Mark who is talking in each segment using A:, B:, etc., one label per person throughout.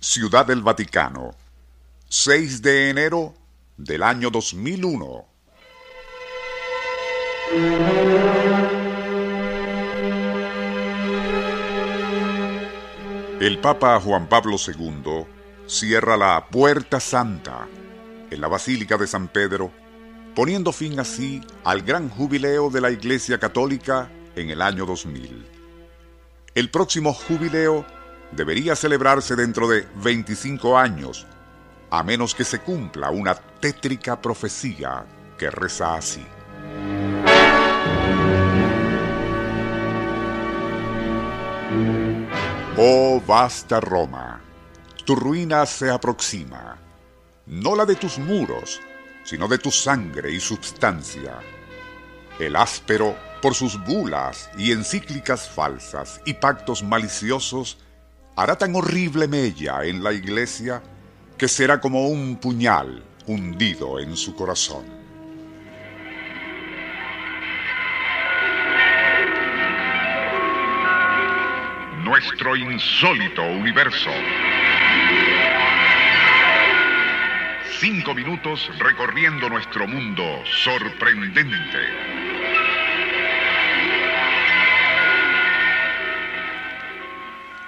A: Ciudad del Vaticano, 6 de enero del año 2001. El Papa Juan Pablo II cierra la Puerta Santa en la Basílica de San Pedro, poniendo fin así al gran jubileo de la Iglesia Católica en el año 2000. El próximo jubileo debería celebrarse dentro de 25 años, a menos que se cumpla una tétrica profecía que reza así. Oh vasta Roma, tu ruina se aproxima, no la de tus muros, sino de tu sangre y substancia. El áspero, por sus bulas y encíclicas falsas y pactos maliciosos, hará tan horrible mella en la iglesia que será como un puñal hundido en su corazón.
B: Nuestro insólito universo. Cinco minutos recorriendo nuestro mundo sorprendente.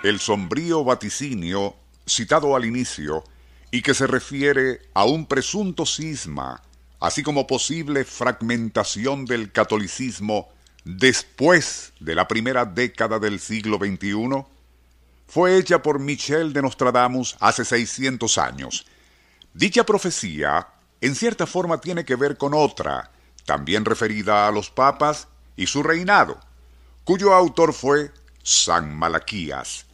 A: El sombrío vaticinio citado al inicio y que se refiere a un presunto cisma, así como posible fragmentación del catolicismo después de la primera década del siglo XXI, fue hecha por Michel de Nostradamus hace 600 años. Dicha profecía, en cierta forma, tiene que ver con otra, también referida a los papas y su reinado, cuyo autor fue San Malaquías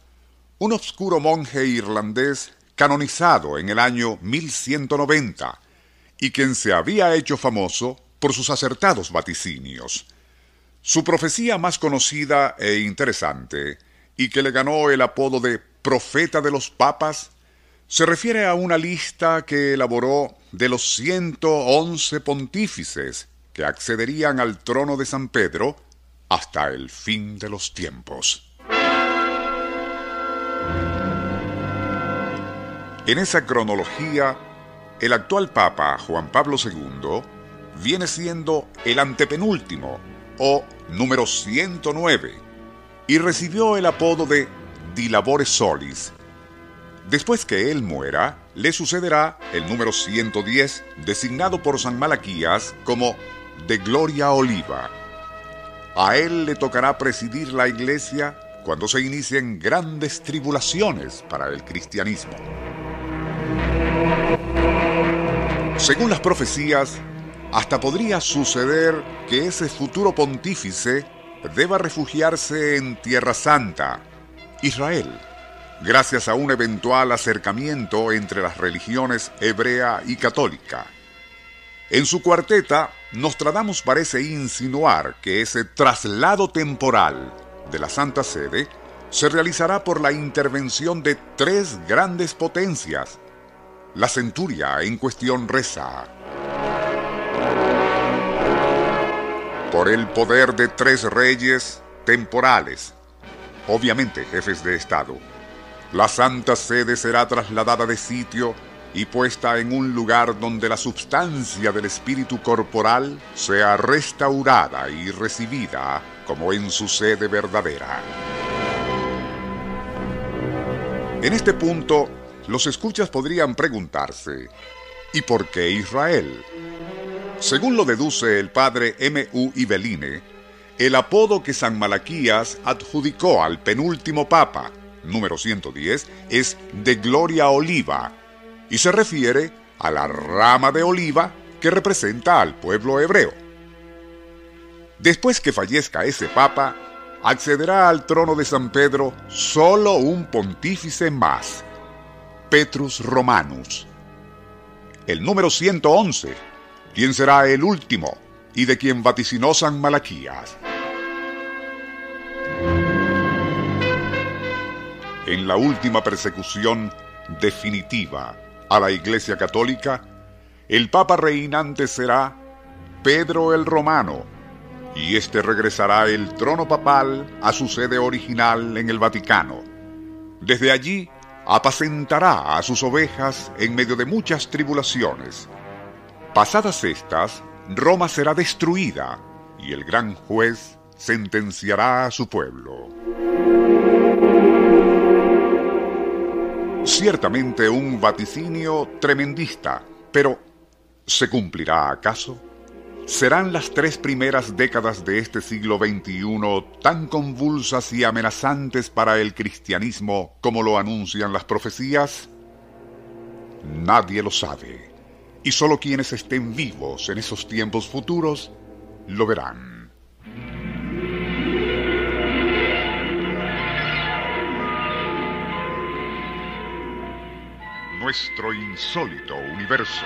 A: un obscuro monje irlandés canonizado en el año 1190 y quien se había hecho famoso por sus acertados vaticinios. Su profecía más conocida e interesante, y que le ganó el apodo de Profeta de los Papas, se refiere a una lista que elaboró de los 111 pontífices que accederían al trono de San Pedro hasta el fin de los tiempos. En esa cronología, el actual Papa Juan Pablo II viene siendo el antepenúltimo o número 109 y recibió el apodo de Di Labore Solis. Después que él muera, le sucederá el número 110 designado por San Malaquías como de Gloria Oliva. A él le tocará presidir la iglesia cuando se inicien grandes tribulaciones para el cristianismo. Según las profecías, hasta podría suceder que ese futuro pontífice deba refugiarse en Tierra Santa, Israel, gracias a un eventual acercamiento entre las religiones hebrea y católica. En su cuarteta, Nostradamus parece insinuar que ese traslado temporal de la Santa Sede se realizará por la intervención de tres grandes potencias, la centuria en cuestión reza. Por el poder de tres reyes temporales, obviamente jefes de Estado, la Santa Sede será trasladada de sitio y puesta en un lugar donde la substancia del espíritu corporal sea restaurada y recibida como en su sede verdadera. En este punto, los escuchas podrían preguntarse, ¿y por qué Israel? Según lo deduce el padre M. U. Ibeline, el apodo que San Malaquías adjudicó al penúltimo papa, número 110, es de Gloria Oliva y se refiere a la rama de oliva que representa al pueblo hebreo. Después que fallezca ese papa, accederá al trono de San Pedro solo un pontífice más, Petrus Romanus. El número 111, quien será el último y de quien vaticinó San Malaquías. En la última persecución definitiva a la Iglesia Católica, el Papa reinante será Pedro el Romano, y éste regresará el trono papal a su sede original en el Vaticano. Desde allí apacentará a sus ovejas en medio de muchas tribulaciones. Pasadas estas, Roma será destruida y el gran juez sentenciará a su pueblo. Ciertamente un vaticinio tremendista, pero ¿se cumplirá acaso? ¿Serán las tres primeras décadas de este siglo XXI tan convulsas y amenazantes para el cristianismo como lo anuncian las profecías? Nadie lo sabe, y solo quienes estén vivos en esos tiempos futuros lo verán.
B: nuestro insólito universo.